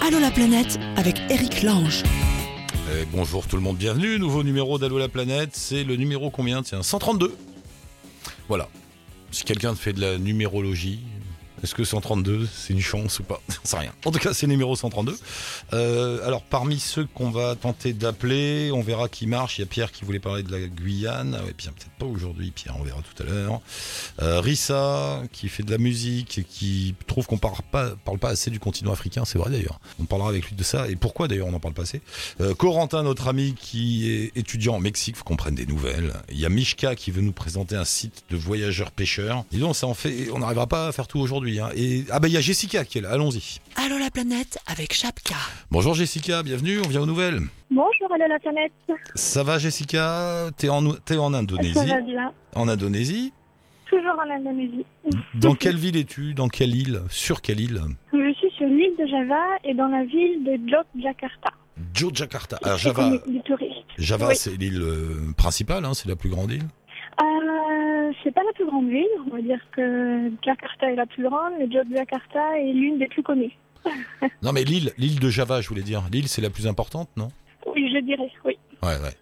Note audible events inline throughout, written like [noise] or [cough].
Allô la planète avec Eric Lange. Bonjour tout le monde, bienvenue. Nouveau numéro d'Allo la planète. C'est le numéro combien? Tiens, 132. Voilà. Si quelqu'un fait de la numérologie, est-ce que 132, c'est une chance ou pas J'en sais rien. En tout cas, c'est numéro 132. Euh, alors, parmi ceux qu'on va tenter d'appeler, on verra qui marche. Il y a Pierre qui voulait parler de la Guyane. Ah ouais, Pierre, peut-être pas aujourd'hui. Pierre, on verra tout à l'heure. Euh, Rissa, qui fait de la musique et qui trouve qu'on parle pas, parle pas assez du continent africain. C'est vrai d'ailleurs. On parlera avec lui de ça. Et pourquoi d'ailleurs on n'en parle pas assez euh, Corentin, notre ami qui est étudiant au Mexique, faut qu'on prenne des nouvelles. Il y a Mishka qui veut nous présenter un site de voyageurs pêcheurs. Et donc, ça en fait, on n'arrivera pas à faire tout aujourd'hui. Hein. Et ah bah il y a Jessica qui est là. Allons-y. Allô la planète avec Chapka. Bonjour Jessica, bienvenue. On vient aux nouvelles. Bonjour, allô la planète. Ça va Jessica? T'es en, t'es en Ça Indonésie va bien. En Indonésie? Toujours en Indonésie. [laughs] Dans quelle ville es-tu? Dans quelle île? Sur quelle île? Je suis sur l'île de Java et dans la ville de Yogyakarta. Yogyakarta. Alors Java. Java Oui. c'est l'île euh, principale, hein, c'est la plus grande île. Euh, c'est pas la plus grande ville. On va dire que Jakarta est la plus grande, mais Yogyakarta est l'une des plus connues. [laughs] Non mais l'île, l'île de Java, je voulais dire. L'île c'est la plus importante, non? Oui, je dirais, oui. Ouais, ouais.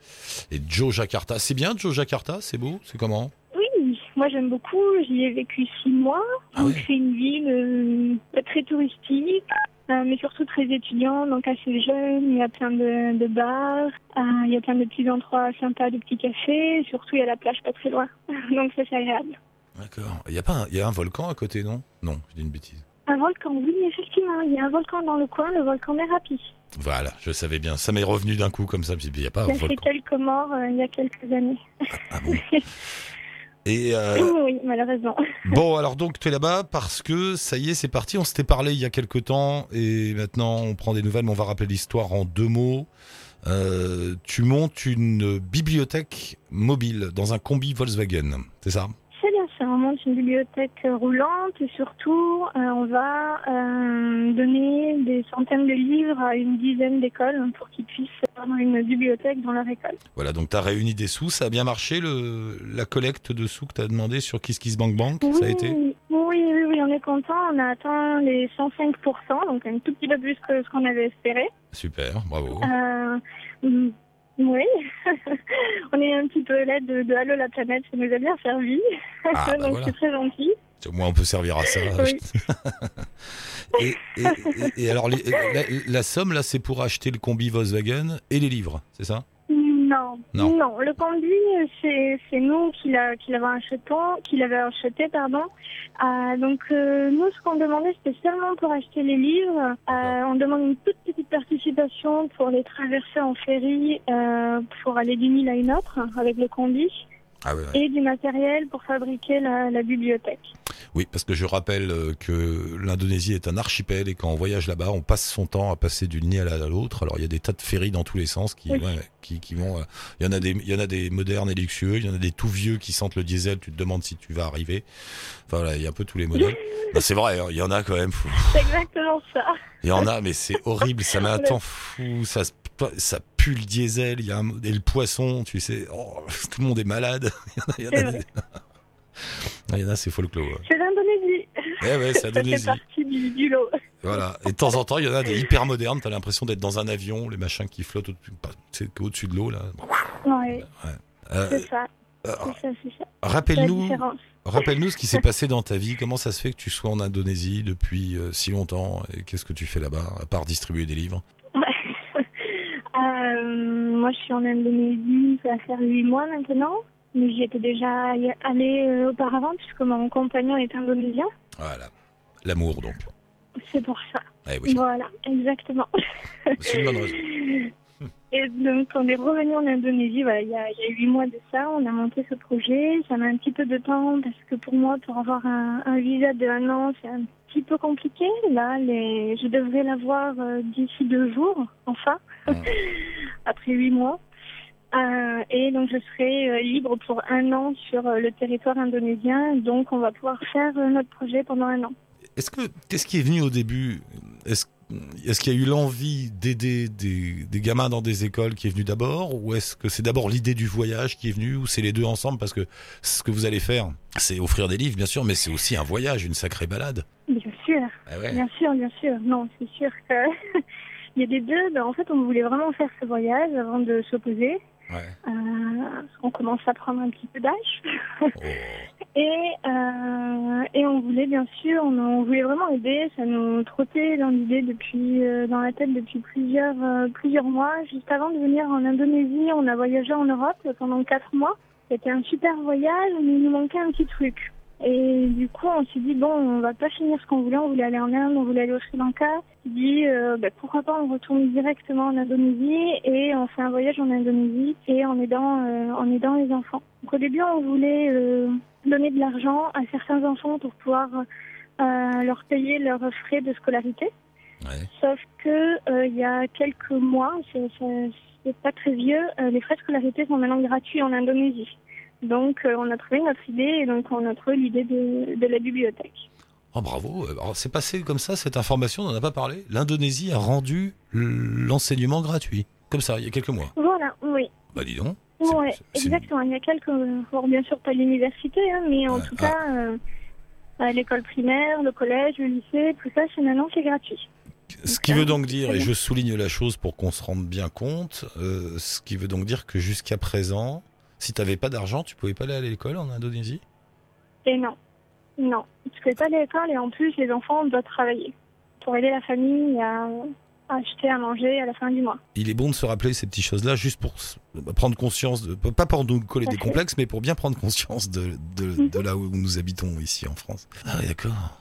Et Yogyakarta, c'est bien Yogyakarta, c'est beau, c'est comment? Oui, moi j'aime beaucoup. J'y ai vécu six mois. Ah donc oui. c'est une ville euh, pas très touristique, euh, mais surtout très étudiante, donc assez jeune. Il y a plein de, de bars, euh, il y a plein de petits endroits sympas, de petits cafés. Surtout il y a la plage pas très loin, [laughs] donc ça c'est agréable. D'accord. Il y a pas, un, il y a un volcan à côté, non? Non, je dis une bêtise. Un volcan, oui, effectivement, il y a un volcan dans le coin, le volcan Merapi. Voilà, je savais bien. Ça m'est revenu d'un coup comme ça. Il n'y a pas un Il a fait volcan. quelques morts euh, il y a quelques années. Ah bon? [laughs] Et euh, oui, malheureusement. [laughs] Bon, alors donc tu es là-bas parce que ça y est, c'est parti. On s'était parlé il y a quelque temps et maintenant on prend des nouvelles, mais on va rappeler l'histoire en deux mots. Euh, tu montes une bibliothèque mobile dans un combi Volkswagen, c'est ça, on monte une bibliothèque roulante et surtout euh, on va euh, donner des centaines de livres à une dizaine d'écoles pour qu'ils puissent avoir une bibliothèque dans leur école. Voilà, donc tu as réuni des sous, ça a bien marché le, la collecte de sous que tu as demandé sur KissKissBankBank, ça a été? oui, oui, oui, oui, on est content, on a atteint les 105%, donc un tout petit peu plus que ce qu'on avait espéré. Super, bravo. Euh, oui, [laughs] on est un petit peu l'aide de, de Allo la planète, ça nous a bien servi, Ah, [laughs] bah donc voilà. c'est très gentil. Au moins on peut servir à ça. Oui. [laughs] et, et- et- et alors les- la, la somme là, c'est pour acheter le combi Volkswagen et les livres, c'est ça? Non, Non. non, le conduit, c'est nous qui l'a- qui l'avons acheté, qui l'avait acheté, pardon. Euh, donc euh, nous, ce qu'on demandait, c'était seulement pour acheter les livres. Euh, on demande une toute petite participation pour les traverser en ferry pour aller d'une île à une autre avec le conduit Ah et du matériel pour fabriquer la, la bibliothèque. Oui, parce que je rappelle euh, que l'Indonésie est un archipel et quand on voyage là-bas, on passe son temps à passer d'une île à l'autre. Alors il y a des tas de ferries dans tous les sens qui, Oui. ouais, qui, qui vont. euh, Il y en a des, il y en a des modernes et luxueux, il y en a des tout vieux qui sentent le diesel. Tu te demandes si tu vas arriver. Enfin voilà, il y a un peu tous les modèles. [laughs] C'est vrai, hein, il y en a quand même. C'est exactement ça. Il y en a, mais c'est horrible. Ça met un [laughs] temps fou. Ça pue le diesel. Il y a un, et le poisson, tu sais. oh, [laughs] tout le monde est malade. [laughs] Il y en a, il y en a C'est Ah, [laughs] a, folklore. ouais. C'est l'Indonésie. Eh ouais, c'est Ça fait Indonésie. partie du, du lot. Voilà. Et de temps en temps, il y en a des hyper modernes. T'as l'impression d'être dans un avion, les machins qui flottent au-dessus de l'eau là. Ouais, Euh, c'est ça. euh, C'est ça, rappelle-nous, différence. rappelle-nous ce qui s'est passé dans ta vie. Comment ça se fait que tu sois en Indonésie depuis euh, si longtemps? Et qu'est-ce que tu fais là-bas à part distribuer des livres? Euh, moi, je suis en Indonésie, ça va faire huit mois maintenant. Mais j'y étais déjà allée euh, auparavant, puisque mon compagnon est indonésien. Voilà. L'amour donc. C'est pour ça. Eh oui. Voilà, exactement. C'est une bonne raison. [laughs] Et donc, on est revenu en Indonésie, voilà, il y a il y a huit mois de ça. On a monté ce projet. Ça met un petit peu de temps, parce que pour moi, pour avoir un, un visa de un an, c'est un petit peu compliqué. Là, les... je devrais l'avoir euh, d'ici deux jours, enfin, Mm. [laughs] après huit mois. Euh, et donc je serai euh, libre pour un an sur le territoire indonésien. Donc on va pouvoir faire notre projet pendant un an. Est-ce que qu'est-ce qui est venu au début? Est-ce qu'il y a eu l'envie d'aider des, des gamins dans des écoles qui est venue d'abord? Ou est-ce que c'est d'abord l'idée du voyage qui est venue? Ou c'est les deux ensemble? Parce que ce que vous allez faire c'est offrir des livres bien sûr mais c'est aussi un voyage une sacrée balade Bien sûr, Ah ouais. bien sûr, bien sûr. Non, c'est sûr que [laughs] il y a des deux. ben, en fait, on voulait vraiment faire ce voyage avant de s'opposer. Ouais. Euh, qu'on commence à prendre un petit peu d'âge. Oh. [laughs] Et, euh, on voulait bien sûr, on, on voulait vraiment aider. Ça nous trottait dans l'idée depuis, euh, dans la tête depuis plusieurs, euh, plusieurs mois. Juste avant de venir en Indonésie, on a voyagé en Europe pendant quatre mois. C'était un super voyage, mais il nous manquait un petit truc. Et du coup, on s'est dit bon, on va pas finir ce qu'on voulait. On voulait aller en Inde, on voulait aller au Sri Lanka. Dit euh, bah, pourquoi pas on retourne directement en Indonésie et on fait un voyage en Indonésie et en aidant, euh, en aidant les enfants. Donc au début, on voulait euh, donner de l'argent à certains enfants pour pouvoir euh, leur payer leurs frais de scolarité. Ouais. Sauf que euh, il y a quelques mois, c'est pas très vieux, euh, les frais de scolarité sont maintenant gratuits en Indonésie. Donc euh, on a trouvé notre idée et donc on a trouvé l'idée de, de la bibliothèque. Oh bravo, c'est passé comme ça cette information, on n'en a pas parlé. L'Indonésie a rendu l'enseignement gratuit, comme ça, il y a quelques mois. Voilà, oui. Bah dis donc. Ouais, exactement. Il y a quelques, bon, bien sûr pas l'université, hein, mais en tout ah. cas, euh, euh, l'école primaire, le collège, le lycée, tout ça, c'est maintenant c'est gratuit. Ce qui veut donc dire, et je souligne la chose pour qu'on se rende bien compte, euh, ce qui veut donc dire que jusqu'à présent, si tu n'avais pas d'argent, tu pouvais pas aller à l'école en Indonésie? Et non, non, tu peux pas l'école et en plus les enfants doivent travailler pour aider la famille à, à acheter à manger à la fin du mois. Il est bon de se rappeler ces petites choses-là, juste pour s- prendre conscience, de, pas pour nous coller des complexes, mais pour bien prendre conscience de, de, de là où nous habitons ici en France. Ah oui, d'accord.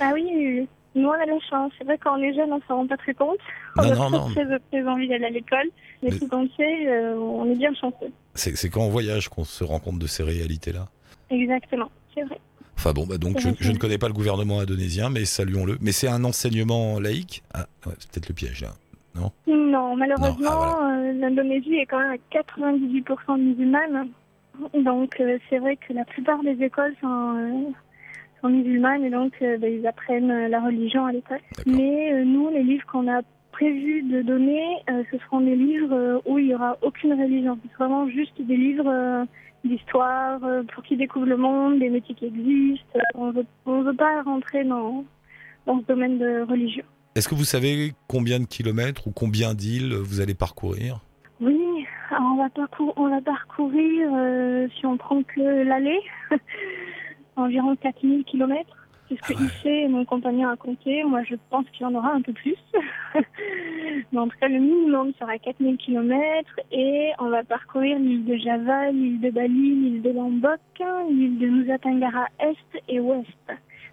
Ah oui, nous on a la chance. C'est vrai quand on est jeune, on s'en rend pas très compte. On Non, a non, très, non. très, très envie d'aller à l'école, mais Mais- tout on sait, euh, on est bien chanceux. C'est quand on voyage qu'on se rend compte de ces réalités-là. Exactement, c'est vrai. Enfin bon, bah donc je, je ne connais pas le gouvernement indonésien, mais saluons-le. Mais c'est un enseignement laïque? Ah, ouais, c'est peut-être le piège là. Non, malheureusement, Non, ah, euh, l'Indonésie est quand même à 98% musulmane. Donc, euh, c'est vrai que la plupart des écoles sont, euh, sont musulmanes et donc ben, ils apprennent la religion à l'école. Mais nous, les livres qu'on a prévu de donner, euh, ce seront des livres euh, où il n'y aura aucune religion. C'est vraiment juste des livres euh, d'histoire pour qu'ils découvrent le monde, des métiers qui existent. On on veut pas rentrer dans, dans ce domaine de religion. Est-ce que vous savez combien de kilomètres ou combien d'îles vous allez parcourir? Oui, on va, parcour- on va parcourir, euh, si on prend que l'aller, [laughs] environ 4000 kilomètres. C'est ce que Ah ouais. Et mon compagnon a compté. Moi, je pense qu'il y en aura un peu plus. [laughs] Mais en tout cas, le minimum sera 4000 kilomètres et on va parcourir l'île de Java, l'île de Bali, l'île de Lombok, l'île de Nusa Tenggara Est et Ouest.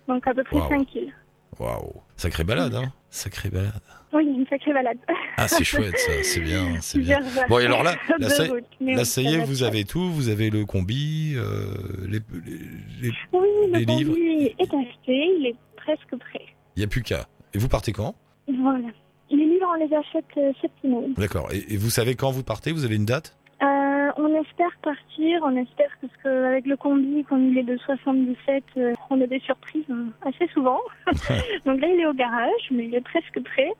Donc à peu près Wow. 5 îles. Waouh Sacrée balade, hein Sacrée balade. Oui, une sacrée balade. Ah, c'est chouette ça, c'est bien, c'est bien. Bon, et alors là, ça, y- là, ça est, vous avez tout, vous avez le combi, euh, les, les- les- Oui, le livres. conduit est acheté, il est presque prêt. il n'y a plus qu'à. Et vous partez quand? Voilà. Les livres, on les achète euh, cette semaine. D'accord. Et, et vous savez quand vous partez? Vous avez une date? On espère partir, on espère parce qu'avec le combi, comme il est de 77, euh, on a des surprises euh, assez souvent. [laughs] Donc là, il est au garage, mais il est presque prêt.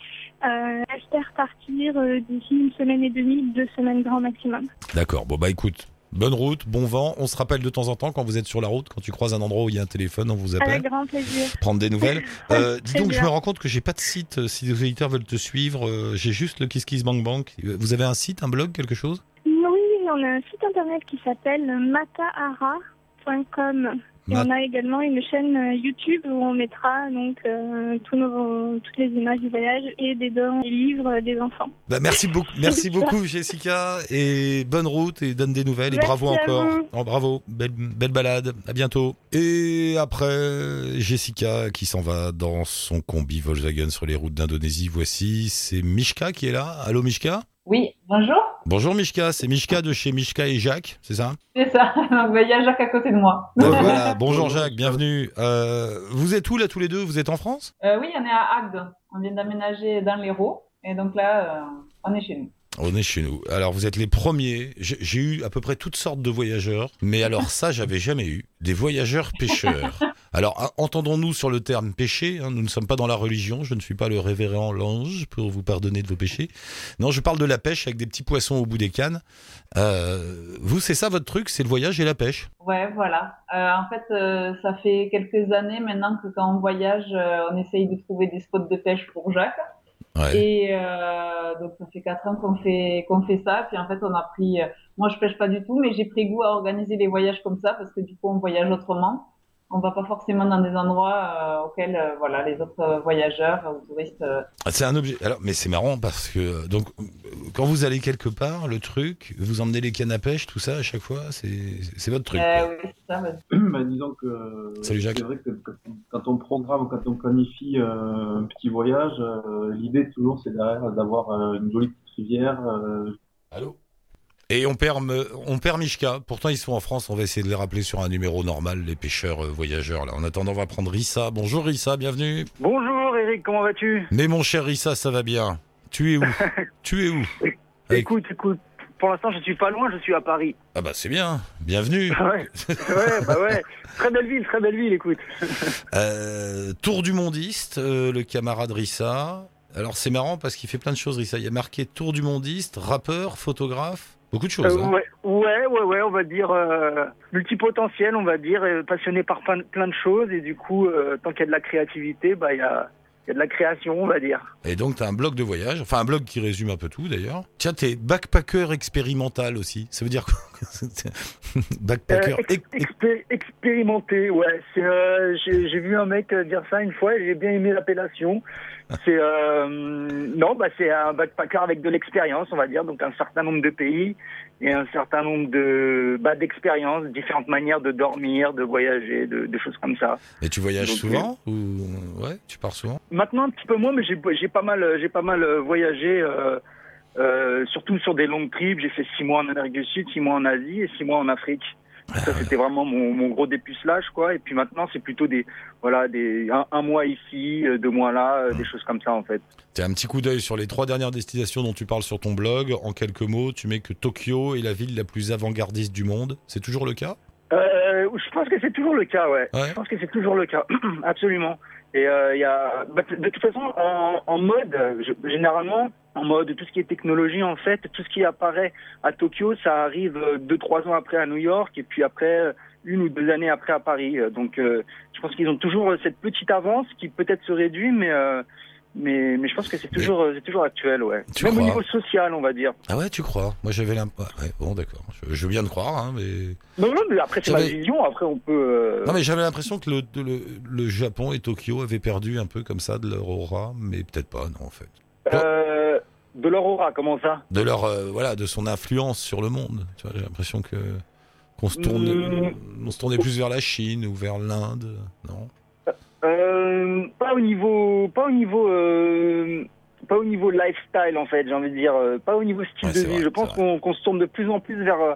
Euh, on espère partir euh, d'ici une semaine et demie, deux semaines grand maximum. D'accord. Bon, bah écoute, bonne route, bon vent. On se rappelle de temps en temps quand vous êtes sur la route, quand tu croises un endroit où il y a un téléphone, on vous appelle. Avec grand plaisir. prendre des nouvelles. [laughs] Euh, dis donc, je me rends compte que j'ai pas de site. Si les auditeurs veulent te suivre, euh, j'ai juste le KissKissBankBank. Euh, Vous avez un site, un blog, quelque chose? On a un site internet qui s'appelle matahara.com. Et Mat- on a également une chaîne euh, YouTube où on mettra donc euh, tous nos, toutes les images du voyage et des dons et livres euh, des enfants. Bah, merci beaucoup, [laughs] merci ça. beaucoup Jessica et bonne route et donne des nouvelles et bravo encore. Oh, bravo, belle, belle balade. À bientôt. Et après Jessica qui s'en va dans son combi Volkswagen sur les routes d'Indonésie. Voici, c'est Mishka qui est là. Allô Mishka? Oui, bonjour, Bonjour Mishka, c'est Mishka de chez Mishka et Jacques, c'est ça? C'est ça. [laughs] Donc, bah, Il y a Jacques à côté de moi. [laughs] Voilà, bonjour Jacques, bienvenue. Euh, vous êtes où là tous les deux? Vous êtes en France? Euh, oui, on est à Agde. On vient d'aménager dans l'Hérault. Et donc là, euh, on est chez nous. On est chez nous. Alors vous êtes les premiers. J'ai eu à peu près toutes sortes de voyageurs, mais alors ça j'avais jamais eu. Des voyageurs pêcheurs. [laughs] Alors, entendons-nous sur le terme péché. hein, nous ne sommes pas dans la religion. Je ne suis pas le révérend l'ange pour vous pardonner de vos péchés. Non, je parle de la pêche avec des petits poissons au bout des cannes. Euh, vous, c'est ça votre truc C'est le voyage et la pêche? Ouais, voilà. Euh, en fait, euh, ça fait quelques années maintenant que quand on voyage, on essaye de trouver des spots de pêche pour Jacques. Ouais. Et donc ça fait quatre ans qu'on fait qu'on fait ça. Puis en fait, on a pris. moi, je pêche pas du tout, mais j'ai pris goût à organiser les voyages comme ça parce que du coup, on voyage autrement. On va pas forcément dans des endroits euh, auxquels euh, voilà les autres euh, voyageurs ou touristes. euh, Ah, C'est un objet. Alors, mais c'est marrant parce que donc quand vous allez quelque part, le truc, vous emmenez les cannes à pêche, tout ça à chaque fois, c'est c'est votre truc. euh, oui, c'est ça. [clears throat] bah, disons que Salut, Jacques. c'est vrai que quand, quand on programme, quand on planifie euh, un petit voyage, euh, l'idée toujours c'est derrière d'avoir euh, une jolie petite rivière. euh, Allô? Et on perd, on perd Mishka. Pourtant, ils sont en France. On va essayer de les rappeler sur un numéro normal, les pêcheurs euh, voyageurs. Là. En attendant, on va prendre Rissa. Bonjour Rissa, bienvenue. Bonjour Eric, comment vas-tu? Mais mon cher Rissa, ça va bien. Tu es où? [laughs] Tu es où? Avec- Écoute, écoute, pour l'instant je suis pas loin, je suis à Paris. Ah bah c'est bien. Bienvenue. [laughs] Ouais, ouais, bah ouais. Très belle ville, très belle ville, écoute. [laughs] Euh, tour du mondiste, euh, le camarade Rissa. Alors c'est marrant parce qu'il fait plein de choses Rissa. Il y a marqué tour du mondiste, rappeur, photographe, beaucoup de choses. Euh, hein. ouais, ouais, ouais, ouais, on va dire euh, multipotentiel, on va dire, passionné par plein, plein de choses et du coup, euh, tant qu'il y a de la créativité, bah il y a, il y a de la création, on va dire. Et donc, tu as un blog de voyage, enfin un blog qui résume un peu tout d'ailleurs. Tiens, t'es backpacker expérimental aussi. Ça veut dire quoi [laughs] Backpacker. Euh, ex- ex- ex- expé- expérimenté, ouais. Euh, j'ai, vu un mec euh, dire ça une fois et j'ai bien aimé l'appellation. C'est, euh, non, bah c'est un backpacker avec de l'expérience, on va dire, donc un certain nombre de pays et un certain nombre de, bah, d'expériences, différentes manières de dormir, de voyager, de, de choses comme ça. Et tu voyages Donc, souvent ou ouais, tu pars souvent? Maintenant un petit peu moins, mais j'ai, pas mal, j'ai pas mal euh, voyagé. Euh, euh, surtout sur des longues trips, j'ai fait six mois en Amérique du Sud, six mois en Asie et six mois en Afrique. Ça, c'était vraiment mon, mon gros dépucelage, quoi. Et puis maintenant, c'est plutôt des, voilà, des, un, un mois ici, deux mois là, des choses comme ça, en fait. T'as un petit coup d'œil sur les trois dernières destinations dont tu parles sur ton blog. En quelques mots, tu mets que Tokyo est la ville la plus avant-gardiste du monde. C'est toujours le cas? Euh, je pense que c'est toujours le cas, ouais. Ouais. Je pense que c'est toujours le cas, [clears throat] absolument. Et euh, il y a, bah, de toute façon, en, mode, généralement, en mode tout ce qui est technologie, en fait, tout ce qui apparaît à Tokyo, ça arrive euh, deux, trois ans après à New York, et puis après euh, une ou deux années après à Paris. Donc, euh, je pense qu'ils ont toujours cette petite avance qui peut-être se réduit, mais euh, mais, mais je pense que c'est toujours, euh, c'est toujours actuel, ouais. Tu Même au niveau social, on va dire. Ah ouais, tu crois? Moi j'avais l'impression. Ouais, bon, d'accord. Je, je veux bien te croire, hein, mais. Non, non, mais après c'est ma vision. Après, on peut. euh, Non mais j'avais l'impression que le, le, le Japon et Tokyo avaient perdu un peu comme ça de leur aura, mais peut-être pas, non en fait. euh, de l'aurora, comment ça? De leur euh, voilà, de son influence sur le monde. Tu vois, j'ai l'impression que qu'on se tourne, Mm. on se tournait plus vers la Chine ou vers l'Inde, non? Euh, pas au niveau, pas au niveau, euh, pas au niveau lifestyle en fait, j'ai envie de dire, euh, pas au niveau style Ouais, de vie. vrai, je pense qu'on se tourne de plus en plus vers euh,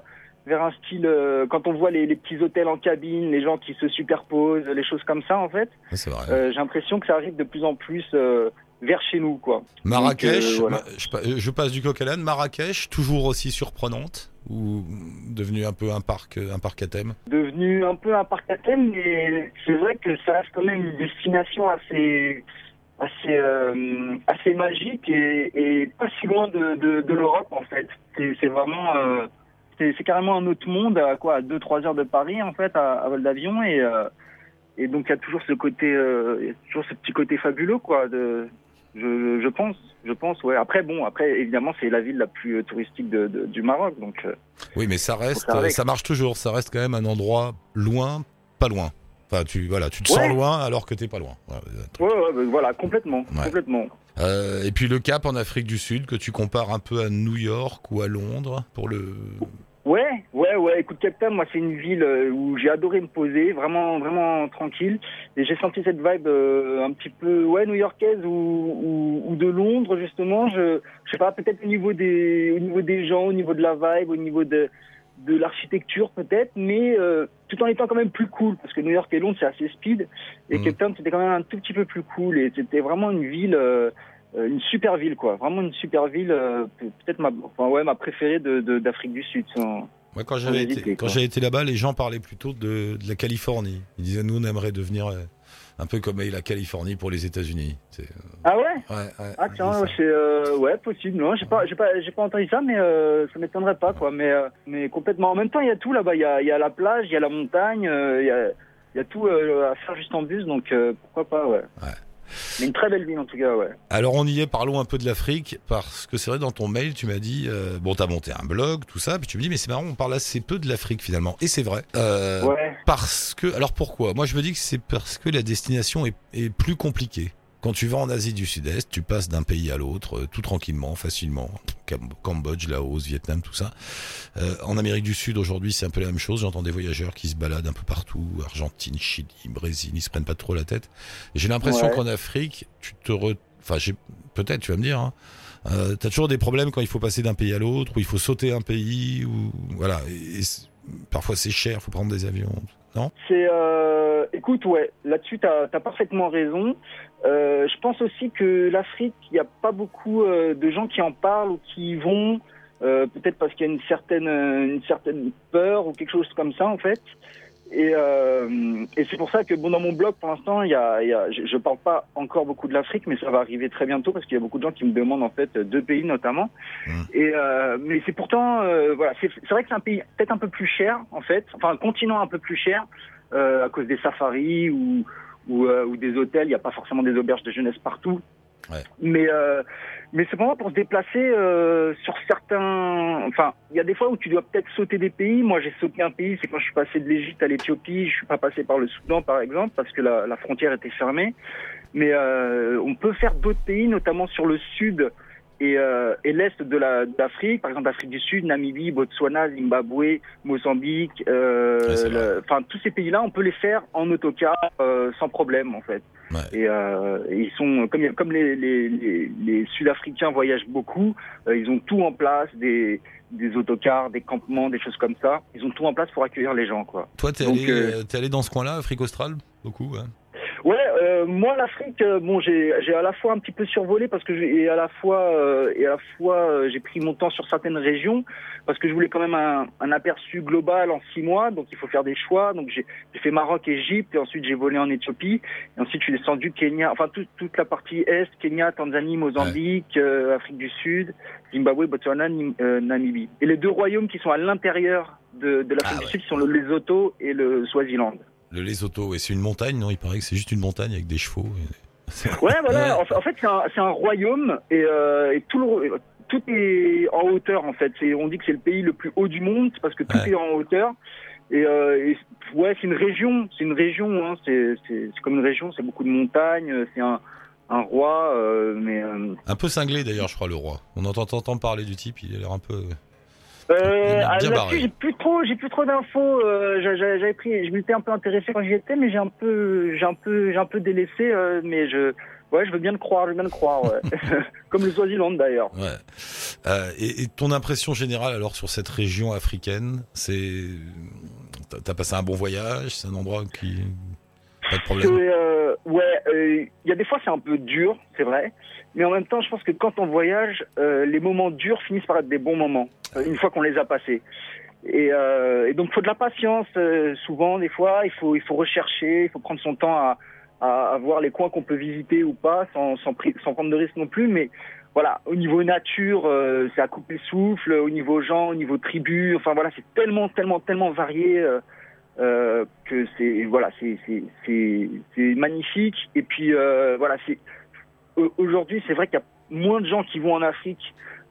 vers un style euh, quand on voit les, les petits hôtels en cabine, les gens qui se superposent, les choses comme ça en fait. Ouais. Euh, j'ai l'impression que ça arrive de plus en plus euh, vers chez nous quoi. Marrakech, donc, euh, voilà. je, pa- je passe du coq à l'âne. Marrakech, toujours aussi surprenante ou devenu un peu un parc, un parc à thème? devenu un peu un parc à thème, mais c'est vrai que ça reste quand même une destination assez assez euh, assez magique et, et pas si loin de, de, de l'Europe en fait. C'est vraiment euh, c'est carrément un autre monde à quoi à deux trois heures de Paris en fait à, à vol d'avion et euh, et donc il y a toujours ce côté toujours ce petit côté fabuleux quoi de je, je pense je pense ouais après bon après évidemment c'est la ville la plus euh, touristique de, de- du Maroc donc euh, Oui, mais ça reste, ça marche toujours. Ça reste quand même un endroit loin, pas loin. Enfin, tu voilà, tu te Ouais. sens loin alors que t'es pas loin. Voilà, ouais, ouais, voilà complètement complètement Euh, et puis le Cap en Afrique du Sud que tu compares un peu à New York ou à Londres pour le. Ouais, ouais, ouais. Écoute, Cape Town, moi, c'est une ville euh, où j'ai adoré me poser, vraiment, vraiment tranquille. Et j'ai senti cette vibe euh, un petit peu, ouais, new-yorkaise ou, ou, ou de Londres, justement. Je, je sais pas, peut-être au niveau des, au niveau des gens, au niveau de la vibe, au niveau de, de l'architecture, peut-être, mais euh, tout en étant quand même plus cool, parce que New York et Londres, c'est assez speed. Et. Cape Town, c'était quand même un tout petit peu plus cool. Et c'était vraiment une ville. euh, une super ville quoi, vraiment une super ville, euh, peut- peut-être ma, enfin ouais, ma préférée de de- d'Afrique du Sud, sans, Moi, quand j'avais été, quand j'ai été là-bas, les gens parlaient plutôt de, de la Californie. Ils disaient, nous, on aimerait devenir euh, un peu comme la Californie pour les États-Unis. Ah ouais? Ouais, ouais, Ah tiens, c'est euh, ouais possible. Non, j'ai pas, j'ai pas, j'ai pas entendu ça, mais euh, ça m'étonnerait pas quoi. Mais euh, mais complètement. En même temps, il y a tout là-bas. Il y a, y a la plage, il y a la montagne, euh, il y a, y a tout euh, à faire juste en bus. Donc euh, pourquoi pas, ouais. Ouais. Mais une très belle ville en tout cas, ouais. Alors on y est, parlons un peu de l'Afrique, parce que c'est vrai dans ton mail tu m'as dit, euh, bon t'as monté un blog, tout ça, puis tu me dis mais c'est marrant, on parle assez peu de l'Afrique finalement, et c'est vrai. Euh, Ouais. Parce que, alors pourquoi? Moi je me dis que c'est parce que la destination est, est plus compliquée. Quand tu vas en Asie du Sud-Est, tu passes d'un pays à l'autre euh, tout tranquillement, facilement. Cam- Cambodge, Laos, Vietnam, tout ça. Euh, en Amérique du Sud aujourd'hui c'est un peu la même chose. J'entends des voyageurs qui se baladent un peu partout, Argentine, Chili, Brésil, ils se prennent pas trop la tête. J'ai l'impression Ouais. qu'en Afrique, tu te re... Enfin, j'ai- peut-être, tu vas me dire, hein, euh, t'as toujours des problèmes quand il faut passer d'un pays à l'autre, ou il faut sauter un pays, ou voilà. Et, et c'est- parfois c'est cher, faut prendre des avions. Non? C'est, euh, écoute, ouais, là-dessus, tu as, parfaitement raison. Euh, je pense aussi que l'Afrique, il n'y a pas beaucoup euh, de gens qui en parlent ou qui y vont, euh, peut-être parce qu'il y a une certaine, une certaine peur ou quelque chose comme ça, en fait. Et, et c'est pour ça que, bon, dans mon blog, pour l'instant, il y a, il y a, je, je parle pas encore beaucoup de l'Afrique, mais ça va arriver très bientôt parce qu'il y a beaucoup de gens qui me demandent, en fait, deux pays notamment. Mm. Et euh, mais c'est pourtant, voilà, c'est vrai que c'est un pays peut-être un peu plus cher, en fait, enfin un continent un peu plus cher à cause des safaris ou ou, euh, ou des hôtels. Il n'y a pas forcément des auberges de jeunesse partout. Ouais. Mais euh, mais cependant pour se déplacer euh, sur certains, enfin il y a des fois où tu dois peut-être sauter des pays. Moi j'ai sauté un pays, c'est quand je suis passé de l'Égypte à l'Éthiopie. Je suis pas passé par le Soudan par exemple parce que la, la frontière était fermée. Mais euh, on peut faire d'autres pays, notamment sur le sud et, euh, et l'est de la- d'Afrique, par exemple Afrique du Sud, Namibie, Botswana, Zimbabwe, Mozambique, euh, enfin tous ces pays-là, on peut les faire en autocar euh, sans problème en fait. Ouais. Et, et ils sont comme comme les, les, les, les Sud-Africains voyagent beaucoup, ils ont tout en place, des des autocars, des campements, des choses comme ça. Ils ont tout en place pour accueillir les gens quoi. Toi, t'es allé, allé dans ce coin-là, Afrique australe Beaucoup, ouais. Ouais, euh, moi l'Afrique, euh, bon, j'ai j'ai à la fois un petit peu survolé parce que j'ai et à la fois euh, et à la fois euh, j'ai pris mon temps sur certaines régions parce que je voulais quand même un, un aperçu global en six mois, donc il faut faire des choix. Donc j'ai j'ai fait Maroc, Égypte et ensuite j'ai volé en Éthiopie et ensuite je suis descendu Kenya, enfin toute toute la partie est, Kenya, Tanzanie, Mozambique, euh, Afrique du Sud, Zimbabwe, Botswana, euh, Namibie. Et les deux royaumes qui sont à l'intérieur de, de l'Afrique Ah du ouais. Sud sont le Lesotho et le Swaziland. Le Lesotho, ouais, c'est une montagne, non? Il paraît que c'est juste une montagne avec des chevaux. et- [laughs] Ouais, voilà. Ouais. En, fa- en fait, c'est un, royaume et, euh, et tout, le, tout est en hauteur. En fait, on dit que c'est le pays le plus haut du monde parce que tout Ouais. est en hauteur. Et, euh, et ouais, c'est une région. C'est une région. Hein, c'est, comme une région. C'est beaucoup de montagnes. C'est un, un roi, euh, mais. Euh, Un peu cinglé d'ailleurs, je crois, le roi. On entend, entend parler du type, il a l'air un peu. Euh, là-dessus, j'ai plus trop, j'ai plus trop d'infos. Euh, j'a- j'a- j'avais pris, je m'étais un peu intéressé quand j'y étais, mais j'ai un peu, j'ai un peu, j'ai un peu délaissé. euh, mais je, ouais, je veux bien le croire, je veux bien le croire. Ouais. [laughs] [laughs] Comme le Swaziland d'ailleurs. Ouais. Euh, et, et ton impression générale alors sur cette région africaine, c'est. T'as passé un bon voyage C'est un endroit qui. Pas de problème? Ouais, il y a des fois c'est un peu dur, c'est vrai, mais en même temps, je pense que quand on voyage, euh, les moments durs finissent par être des bons moments euh, une fois qu'on les a passés. Et, euh, et donc, il faut de la patience. euh, souvent, des fois, il faut, il faut rechercher, il faut prendre son temps à, à, à voir les coins qu'on peut visiter ou pas, sans, sans, prendre de risques non plus. Mais voilà, au niveau nature, euh, c'est à couper le souffle. Au niveau gens, au niveau tribu, enfin voilà, c'est tellement, tellement, tellement varié. euh, euh, que c'est voilà c'est c'est magnifique et puis voilà c'est aujourd'hui c'est vrai qu'il y a moins de gens qui vont en Afrique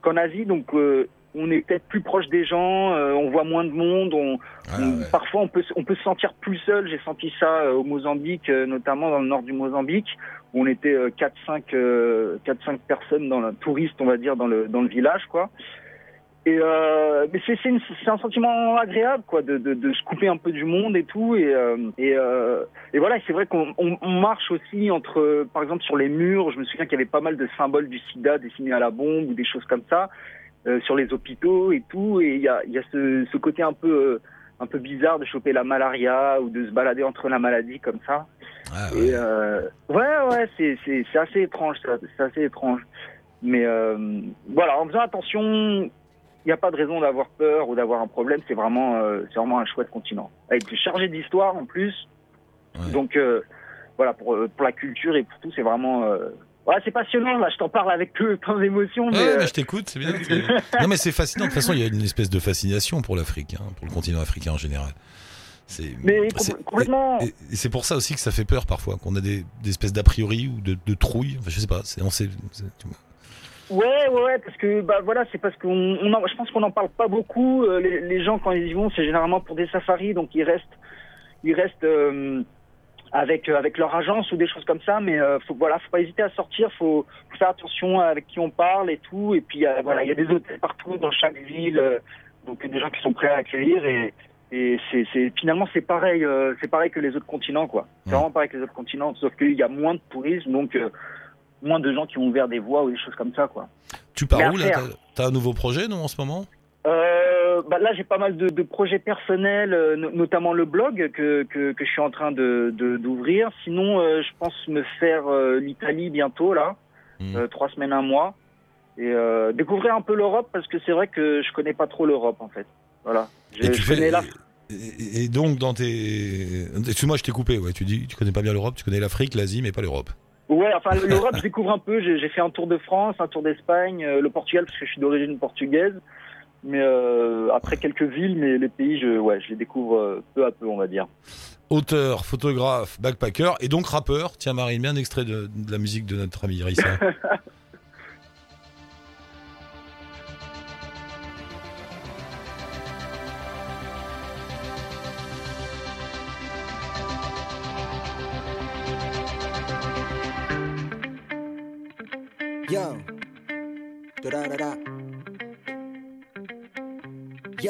qu'en Asie donc euh, on est peut-être plus proche des gens euh, on voit moins de monde on, Ah, on- ouais. parfois on peut se- on peut se sentir plus seul j'ai senti ça euh, au Mozambique euh, notamment dans le nord du Mozambique où on était euh, 4 5 euh, 4 5 personnes dans le touristes on va dire dans le dans le village quoi et euh, mais c'est c'est un sentiment agréable quoi de, de, de se couper un peu du monde et tout. Et euh, et, euh, et voilà c'est vrai qu'on on, on marche aussi entre par exemple sur les murs. Je me souviens qu'il y avait pas mal de symboles du sida dessinés à la bombe ou des choses comme ça euh, sur les hôpitaux et tout. Et il y a il y a ce, ce côté un peu euh, un peu bizarre de choper la malaria ou de se balader entre la maladie comme ça. Ah, ouais. et euh, ouais, ouais, c'est c'est c'est assez étrange, c'est assez étrange. Mais euh, voilà, en faisant attention, il n'y a pas de raison d'avoir peur ou d'avoir un problème. C'est vraiment, euh, c'est vraiment un chouette continent. Avec chargé d'histoire en plus. Ouais. Donc euh, voilà, pour, euh, pour la culture et pour tout, c'est vraiment. euh, Ouais, c'est passionnant. Là, je t'en parle avec plein d'émotions. Mais, Ouais, euh, mais je t'écoute, c'est bien. non, mais c'est fascinant. De toute façon, il y a une espèce de fascination pour l'Afrique, hein, pour le continent africain en général. C'est mais complètement. Et, et c'est pour ça aussi que ça fait peur parfois, qu'on a des, des espèces d'a priori ou de, de trouille. Enfin, je sais pas. C'est, on sait, c'est- tu vois. Ouais, ouais, ouais, parce que bah voilà, c'est parce qu'on, on en- je pense qu'on n'en parle pas beaucoup. Euh, les, les gens quand ils y vont, c'est généralement pour des safaris, donc ils restent, ils restent euh, avec euh, avec leur agence ou des choses comme ça. Mais euh, faut, voilà, faut pas hésiter à sortir, faut, faut faire attention avec qui on parle et tout. Et puis euh, voilà, il y a des hôtels partout dans chaque ville, euh, donc des gens qui sont prêts à accueillir et et c'est, c'est finalement c'est pareil, euh, c'est pareil que les autres continents quoi. C'est vraiment pareil que les autres continents, sauf qu'il y a moins de tourisme, donc euh, moins de gens qui ont ouvert des voies ou des choses comme ça quoi. Tu pars Mais où là. T'as, un nouveau projet, non, en ce moment? Euh, bah là, j'ai pas mal de, de projets personnels, euh, no- notamment le blog que, que, que je suis en train de, de- d'ouvrir. Sinon, euh, je pense me faire l'Italie bientôt, là, Hmm. trois semaines, un mois, et découvrir un peu l'Europe parce que c'est vrai que je connais pas trop l'Europe en fait. Voilà. Je, Et tu je fais. connais la- Et, et donc dans tes. Excuse-moi, je t'ai coupé. Ouais, tu dis, tu connais pas bien l'Europe, tu connais l'Afrique, l'Asie, mais pas l'Europe. Ouais, enfin [laughs] l'Europe, je découvre un peu. J'ai, fait un tour de France, un tour d'Espagne, euh, le Portugal parce que je suis d'origine portugaise. Mais euh, après quelques villes, mais les pays, je, ouais, je les découvre euh, peu à peu, on va dire. Auteur, photographe, backpacker et donc rappeur. Tiens, Marine, bien un extrait de, de la musique de notre ami Rissa. [laughs]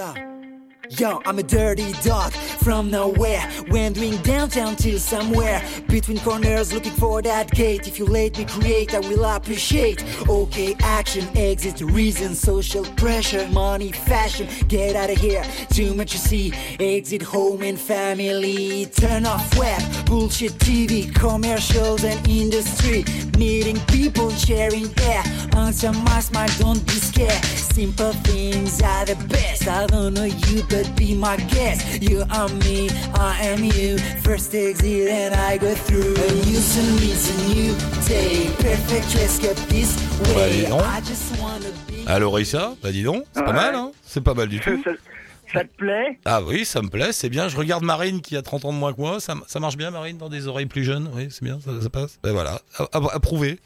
Yo. I'm a dirty dog from nowhere. Wandering downtown till somewhere. Between corners looking for that gate. If you let me create, I will appreciate. Okay, action, exit, reason, social pressure, money, fashion. Get out of here. Too much to see. Exit home and family. Turn off web, bullshit TV, commercials and industry. Meeting people, sharing air. Answer my smile, don't be scared. Simple things are the best. I don't know you, but be my guest. You are me, I am you. First exit and I go through. A new. Perfect this Bah, way. dis donc. I just wanna be. Alors Rissa, bah dis donc, c'est pas mal, hein C'est pas mal du tout. ça, ça te plaît? Ah oui, ça me plaît, c'est bien. Je regarde Marine qui a 30 ans de moins que moi. Ça, ça marche bien, Marine, dans des oreilles plus jeunes? Oui, c'est bien, ça, ça passe. Ben voilà, approuvé.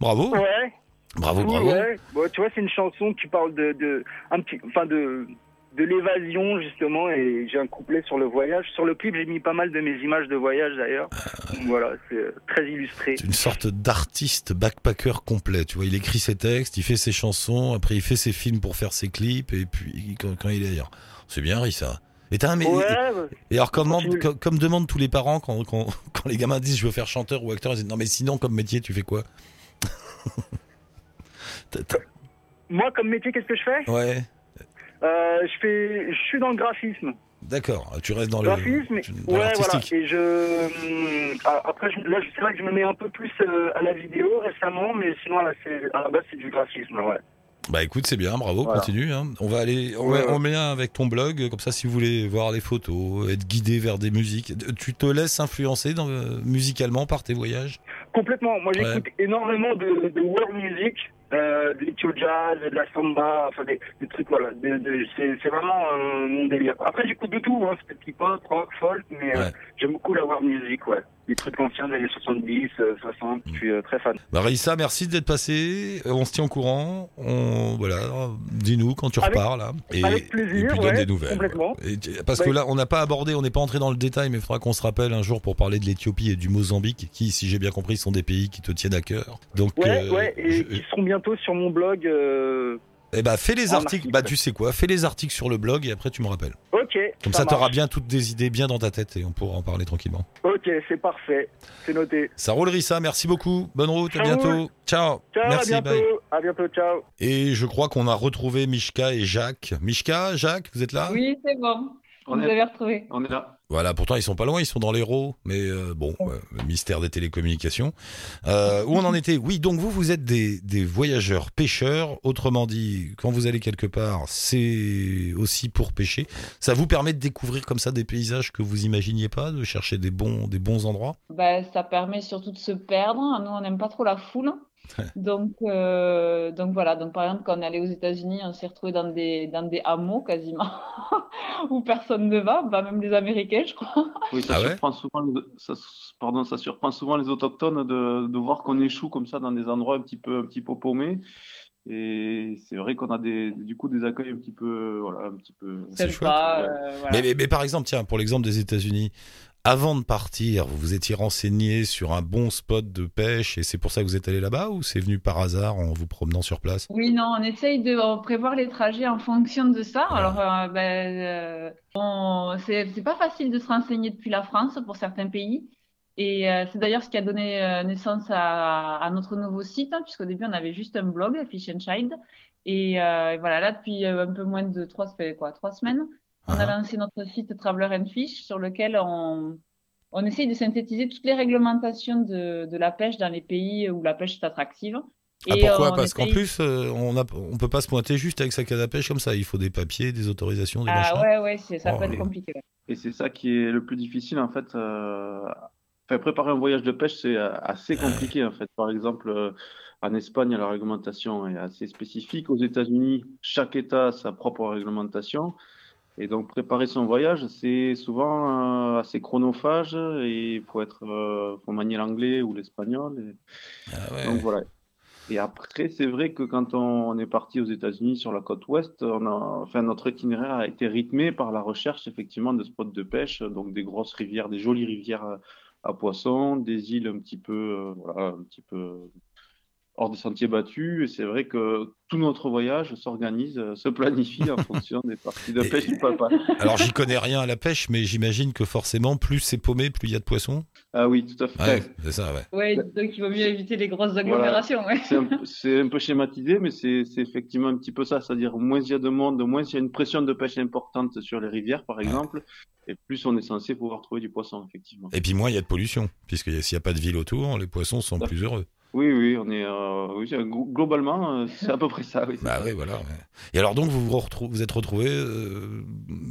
Bravo, Ouais. bravo, bravo. ouais. Bon, tu vois, c'est une chanson qui parle de, de un petit, enfin de de l'évasion justement, et j'ai un couplet sur le voyage. Sur le clip, j'ai mis pas mal de mes images de voyage d'ailleurs. Voilà, c'est euh, très illustré. C'est une sorte d'artiste backpacker complet. Tu vois, il écrit ses textes, il fait ses chansons, après il fait ses films pour faire ses clips, et puis quand, quand il est ailleurs. C'est bien, Rissa. Et t'as un mais- Ouais, Et alors, comme, comme, comme demandent tous les parents quand, quand, quand les gamins disent je veux faire chanteur ou acteur, ils disent non mais sinon comme métier tu fais quoi? [laughs] Moi comme métier, qu'est-ce que je fais? Ouais, Je fais, je suis dans le graphisme. d'accord. Tu restes dans le graphisme, tu- ouais, dans voilà. Et je, hum, ah, après, là, c'est vrai que je me mets un peu plus euh, à la vidéo récemment, mais sinon, là, c'est, à la base, c'est du graphisme, ouais. Bah écoute, c'est bien, bravo, Voilà. continue. hein. On va aller, on, Ouais, met- ouais. on met un avec ton blog, comme ça si vous voulez voir les photos, être guidé vers des musiques. Tu te laisses influencer dans, euh, musicalement par tes voyages? Complètement. Moi, Ouais. j'écoute énormément de, de world music, euh, de jazz, de la samba, enfin des, des trucs, voilà. De, de- c'est, c'est vraiment euh, mon délire. Après, j'écoute de tout, hein. C'est petit pop, rock, folk, mais euh, Ouais. j'aime beaucoup la world music, ouais. Les trucs anciens des années 70, euh, 60, je suis euh, très fan. Bah Raïssa, merci d'être passé. Euh, On se tient au courant. On voilà, dis-nous quand tu Avec- repars là. Et, avec plaisir, et puis donne des nouvelles. complètement. Et tu- parce Ouais. que là, on n'a pas abordé, on n'est pas entré dans le détail, mais il faudra qu'on se rappelle un jour pour parler de l'Éthiopie et du Mozambique, qui, si j'ai bien compris, sont des pays qui te tiennent à cœur. Donc, Ouais, euh, ouais, et je- qui seront bientôt sur mon blog. euh, eh ben, fais les en articles. article. Bah, tu sais quoi, fais les articles sur le blog et après tu me rappelles. Ok. Comme ça, t'auras marche. bien toutes des idées bien dans ta tête et on pourra en parler tranquillement. Ok, c'est parfait. C'est noté. Ça roule, Rissa. Merci beaucoup. Bonne route. À Ça bientôt. Ciao. Ciao, Merci. à Bye. bientôt. À bientôt, ciao. Et je crois qu'on a retrouvé Mishka et Jacques. Mishka, Jacques, vous êtes là? Oui, c'est bon. On Vous est, avez retrouvé. on est là. Voilà, pourtant ils sont pas loin, ils sont dans l'Hérault, mais euh, bon, euh, le mystère des télécommunications. Euh, où on en était? Oui, donc vous, vous êtes des, des voyageurs pêcheurs. Autrement dit, quand vous allez quelque part, c'est aussi pour pêcher. Ça vous permet de découvrir comme ça des paysages que vous imaginiez pas, de chercher des bons, des bons endroits? Ben, ça permet surtout de se perdre. Nous, on n'aime pas trop la foule. [laughs] Donc, euh, donc voilà. Donc, par exemple, quand on est allé aux États-Unis, on s'est retrouvé dans des, dans des hameaux quasiment [laughs] où personne ne va, pas même les Américains, je crois. Oui, ça Ah ouais surprend souvent, les, ça, pardon, ça surprend souvent les autochtones de, de voir qu'on échoue comme ça dans des endroits un petit peu, un petit peu paumés. Et c'est vrai qu'on a des, du coup des accueils un petit peu, voilà, un petit peu. C'est chouette. euh, voilà. Mais, mais- mais par exemple, tiens, pour l'exemple des États-Unis, avant de partir, vous vous étiez renseigné sur un bon spot de pêche et c'est pour ça que vous êtes allé là-bas ou c'est venu par hasard en vous promenant sur place? Oui, non, on essaye de prévoir les trajets en fonction de ça. Alors, euh, ben, euh, on- c'est pas facile de se renseigner depuis la France pour certains pays. Et euh, c'est d'ailleurs ce qui a donné naissance à, à notre nouveau site, hein, puisqu'au début, on avait juste un blog, Fish and Child. Et voilà, là, depuis un peu moins de quoi, trois semaines, on a Ah. lancé notre site Traveler and Fish, sur lequel on, on essaye de synthétiser toutes les réglementations de, de la pêche dans les pays où la pêche est attractive. Ah, Et pourquoi? Parce qu'en plus, euh, on a, on peut pas se pointer juste avec sa canne à pêche comme ça. Il faut des papiers, des autorisations, des Ah machins. ouais, ouais, c'est, ça Oh, peut être compliqué. Et c'est ça qui est le plus difficile en fait. euh, Enfin, préparer un voyage de pêche, c'est euh, assez compliqué en fait. Par exemple, en Espagne, la réglementation est assez spécifique. Aux États-Unis, chaque État a sa propre réglementation. Et donc, préparer son voyage, c'est souvent euh, assez chronophage et il faut être, euh, faut manier l'anglais ou l'espagnol. et- Ah ouais. donc voilà. Et après, c'est vrai que quand on est parti aux États-Unis sur la côte ouest, on a, enfin, notre itinéraire a été rythmé par la recherche effectivement de spots de pêche, donc des grosses rivières, des jolies rivières à, à poissons, des îles un petit peu, euh, voilà, un petit peu hors des sentiers battus. Et c'est vrai que tout notre voyage s'organise, euh, se planifie en [laughs] fonction des parties de pêche du papa. Alors j'y connais rien à la pêche, mais j'imagine que forcément, plus c'est paumé, plus il y a de poissons. Ah oui, tout à fait. Ouais, c'est ça, ouais. Ouais, donc il vaut mieux éviter les grosses agglomérations. ouais. C'est un, un peu schématisé, mais c'est effectivement un petit peu ça. C'est-à-dire, moins il y a de monde, moins il y a une pression de pêche importante sur les rivières, par exemple, et plus on est censé pouvoir trouver du poisson, effectivement. Et puis moins il y a de pollution, puisque s'il n'y a pas de ville autour, les poissons sont plus heureux. Oui, oui, on est, euh, oui, globalement, euh, c'est à peu près ça. Oui, Bah oui, voilà. ouais. Et alors donc vous vous, êtes retrouvé euh,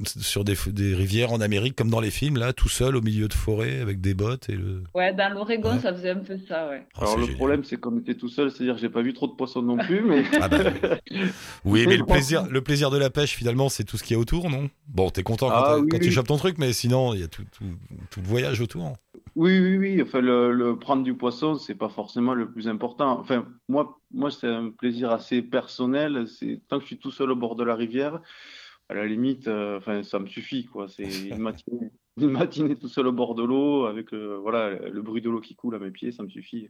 sur des, rivières en Amérique comme dans les films, là, tout seul au milieu de forêt avec des bottes et le. Ouais, dans l'Oregon, Ouais. ça faisait un peu ça, ouais. Oh, Alors c'est le génial. problème, c'est qu'on était tout seul, c'est-à-dire que j'ai pas vu trop de poissons non plus, mais Ah bah oui. [laughs] Mais le plaisir, le plaisir de la pêche, finalement, c'est tout ce qu'il y a autour, non? Bon, t'es content quand, Ah t'as- oui, quand tu chopes ton truc, mais sinon, il y a tout, tout, tout le voyage autour. Oui, oui, oui. Enfin, le, le prendre du poisson, c'est pas forcément le plus important. Enfin, moi, moi, c'est un plaisir assez personnel. C'est tant que je suis tout seul au bord de la rivière, à la limite, euh, enfin, ça me suffit, quoi. C'est [laughs] une matinée, une matinée tout seul au bord de l'eau, avec le, voilà, le bruit de l'eau qui coule à mes pieds, ça me suffit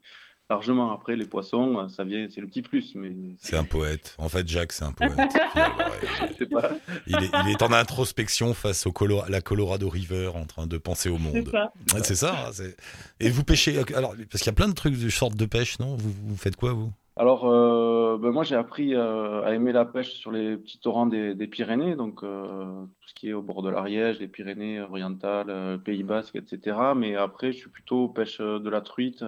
largement. Après, les poissons, ça vient, c'est le petit plus, mais C'est un poète. En fait, Jacques, c'est un poète. [laughs] Pas. il, est, il est en introspection face au Colo- la Colorado River, en train de penser au monde. ça. C'est ça. hein, c'est- Et vous pêchez. Alors, parce qu'il y a plein de trucs de sorte de pêche, non? Vous, vous faites quoi, vous? Alors, euh, ben moi, j'ai appris euh, à aimer la pêche sur les petits torrents des, des Pyrénées, donc euh, tout ce qui est au bord de l'Ariège, les Pyrénées orientales, euh, Pays Basque, etc. Mais après, je suis plutôt pêche euh, de la truite.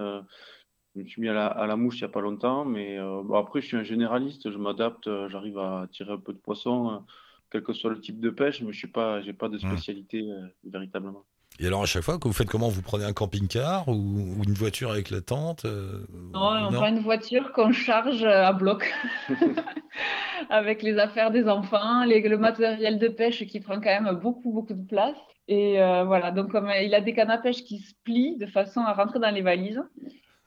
Je me suis mis à la, à la mouche il n'y a pas longtemps, mais euh, bon, après, je suis un généraliste, je m'adapte, euh, j'arrive à tirer un peu de poisson, euh, quel que soit le type de pêche, mais je suis pas, j'ai pas de spécialité euh, véritablement. Et alors, à chaque fois, que vous faites comment? Vous prenez un camping-car ou, ou une voiture avec la tente euh, Non, on prend une voiture qu'on charge à bloc [laughs] avec les affaires des enfants, les- le matériel de pêche qui prend quand même beaucoup, beaucoup de place. Et euh, voilà, donc comme il a des cannes à pêche qui se plient de façon à rentrer dans les valises.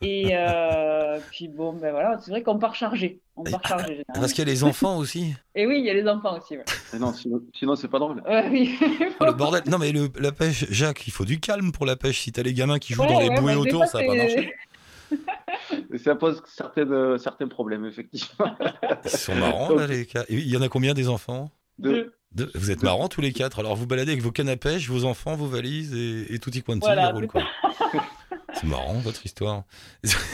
Et euh, [laughs] puis bon, ben voilà, c'est vrai qu'on part chargé. On part chargé généralement. Parce qu'il y a les enfants aussi. [laughs] Et oui, il y a les enfants aussi. Ouais. Mais non, sinon, sinon c'est pas drôle. Ouais, oui. Oh, le bordel. Non, mais le- la pêche, Jacques, il faut du calme pour la pêche. Si t'as les gamins qui jouent Ouais, dans les ouais, bouées bah, autour, fois, ça va pas marcher. [laughs] Ça pose certaines, euh, certains problèmes, effectivement. Ils sont marrants, là, les cas. Il y en a combien des enfants? De- Deux. Vous êtes marrants tous les quatre. Alors, vous baladez avec vos cannes à pêche, vos enfants, vos valises et, et tout y quanti, Voilà, ils roulent, quoi. C'est marrant, votre histoire.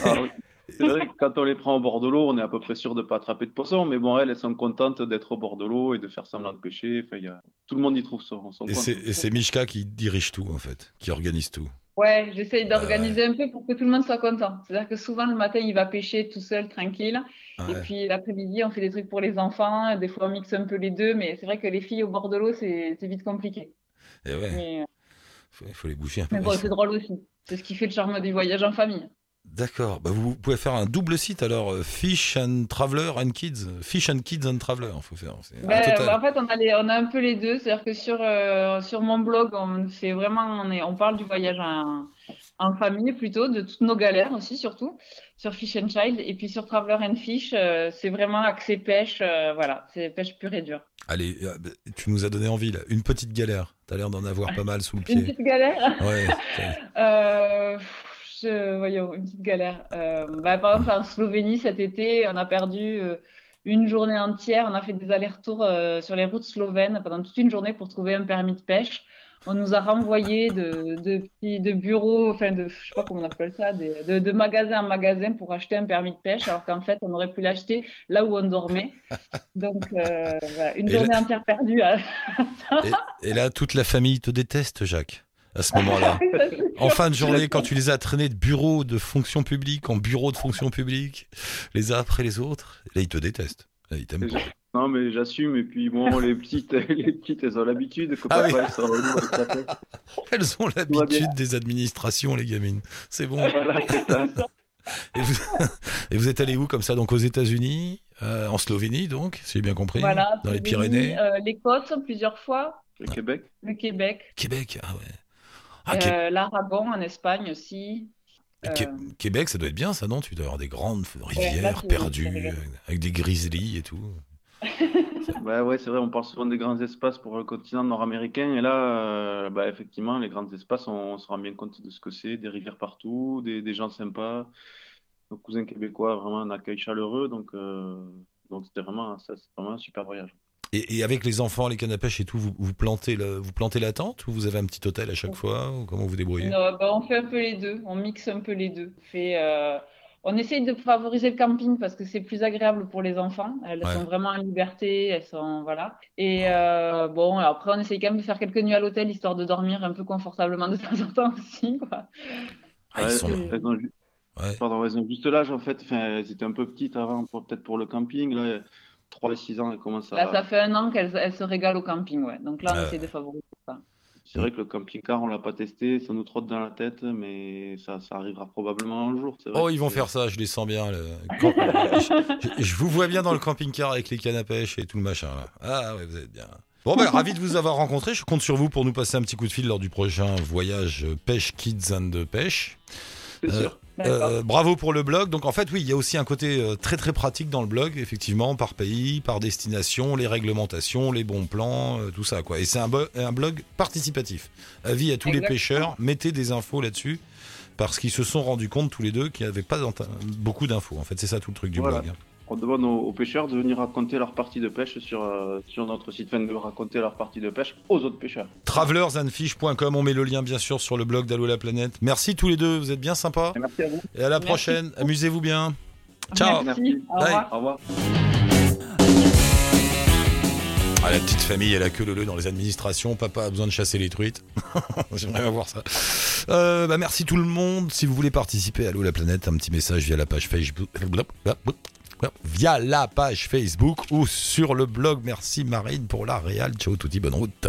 Ah oui. C'est vrai que quand on les prend au bord de l'eau, on est à peu près sûr de ne pas attraper de poisson. Mais bon, elles, elles sont contentes d'être au bord de l'eau et de faire semblant de pêcher. Enfin, il y a... Tout le monde y trouve son, son Et c'est Mishka qui dirige tout, en fait, qui organise tout. Ouais, j'essaye d'organiser un peu pour que tout le monde soit content. C'est-à-dire que souvent le matin, il va pêcher tout seul, tranquille. Et Ouais. puis l'après-midi, on fait des trucs pour les enfants. Des fois, on mixe un peu les deux. Mais c'est vrai que les filles au bord de l'eau, c'est c'est vite compliqué. Et ouais, Mais, faut, faut les bouger un peu. mais bon, c'est drôle aussi. C'est ce qui fait le charme du voyage en famille. D'accord. Bah, vous pouvez faire un double site alors, euh, Fish and Traveler and Kids. Fish and Kids and Traveler, faut faire. total. bah, en fait, on a, les- on a un peu les deux. C'est-à-dire que sur, euh, sur mon blog, on fait vraiment, on, est, on parle du voyage en, en famille plutôt, de toutes nos galères aussi, surtout, sur Fish and Child. Et puis sur Traveler and Fish, euh, c'est vraiment axé pêche. euh, voilà, c'est pêche pure et dure. Allez, euh, bah, tu nous as donné envie là. Une petite galère. T'as l'air d'en avoir pas mal sous le [laughs] Une pied. petite galère. Ouais. [laughs] Euh, je- voyons, une petite galère. Bah, par exemple, en Slovénie, cet été, on a perdu une journée entière. On a fait des allers-retours sur les routes slovènes pendant toute une journée pour trouver un permis de pêche. On nous a renvoyé de, de, petits- de bureaux, enfin de, je sais pas comment on appelle ça, des- de, de magasin en magasin pour acheter un permis de pêche, alors qu'en fait, on aurait pu l'acheter là où on dormait. [laughs] Donc, euh, voilà, une Et journée entière perdue. à- [laughs] Et, et là, toute la famille te déteste, Jacques, à ce moment-là. [laughs] En fin de journée, quand tu les as traînés de bureau de fonction publique en bureau de fonction publique, les uns après les autres, là, ils te détestent. Là, ils t'aiment pas. Non, mais j'assume. Et puis, bon, les petites, [laughs] les petites elles ont l'habitude Ah oui. [laughs] elles ont l'habitude des administrations, les gamines. C'est bon. Voilà, ça. [laughs] Et vous, et vous êtes allé où comme ça Donc aux États-Unis, euh, en Slovénie, donc, si j'ai bien compris, Voilà, dans les Pyrénées, euh, les côtes plusieurs fois, Le Québec? le Québec, Québec. Ah ouais. Ah, Qué- euh, l'Aragon en Espagne aussi. Qué- euh, Québec, ça doit être bien, ça, non? Tu dois avoir des grandes rivières perdues, avec des grizzlies et tout. [laughs] Bah ouais, c'est vrai, on parle souvent des grands espaces pour le continent nord-américain. Et là, euh, bah, effectivement, les grands espaces, on, on se rend bien compte de ce que c'est. Des rivières partout, des, des gens sympas. Nos cousins québécois, vraiment un accueil chaleureux. Donc, euh, donc c'était vraiment, ça, c'est vraiment un super voyage. Et, et avec les enfants, les cannes à pêche et tout, vous, vous, plantez le- vous plantez la tente ou vous avez un petit hôtel à chaque fois ou Comment vous débrouillez? Non, bah, on fait un peu les deux, on mixe un peu les deux. On fait, euh, on essaye de favoriser le camping parce que c'est plus agréable pour les enfants. Elles Ouais. sont vraiment en liberté, elles sont voilà. Et euh, bon, après on essaye quand même de faire quelques nuits à l'hôtel histoire de dormir un peu confortablement de temps en temps aussi, quoi. Ah, ils Ouais, sont- elles ont, ju- Ouais. pardon, elles ont juste l'âge, en fait. Enfin, elles étaient un peu petites avant, pour- peut-être pour le camping. Là, 3 et 6 ans, elles commencent Là, à. ça fait un an qu'elles elles se régalent au camping, ouais. Donc là, on Ouais. essaie de favoriser ça. C'est vrai que le camping-car, on l'a pas testé, ça nous trotte dans la tête, mais ça, ça arrivera probablement un jour. vrai Oh, ils vont faire ça, je les sens bien. le- [laughs] je, je vous vois bien dans le camping-car avec les cannes à pêche et tout le machin. Là. Ah ouais, vous êtes bien. Bon, bah, ravi de vous avoir rencontré. Je compte sur vous pour nous passer un petit coup de fil lors du prochain voyage Pêche Kids and Pêche. C'est Euh, sûr. Euh, bravo pour le blog. Donc en fait, oui, il y a aussi un côté euh, très très pratique dans le blog, effectivement, par pays, par destination, les réglementations, les bons plans, euh, tout ça quoi. Et c'est un, un blog participatif. Avis à tous les pêcheurs, mettez des infos là-dessus parce qu'ils se sont rendus compte tous les deux qu'il n'y avait pas beaucoup d'infos. En fait, c'est ça tout le truc du Voilà. blog. On demande aux, aux pêcheurs de venir raconter leur partie de pêche sur, euh, sur notre site, enfin de raconter leur partie de pêche aux autres pêcheurs. Travelersandfish.com, on met le lien bien sûr sur le blog d'Allo la planète. Merci tous les deux, vous êtes bien sympas. Et merci à vous. Et à la Merci. prochaine, amusez-vous bien. Ciao. Merci. Merci. Au revoir. Au revoir. Ah, la petite famille, elle a que le le dans les administrations. Papa a besoin de chasser les truites. [laughs] J'aimerais voir ça. Euh, bah, merci tout le monde. Si vous voulez participer à Allo la planète, un petit message via la page Facebook. Via la page Facebook ou sur le blog. Merci Marine pour la réal. Ciao touti, bonne route.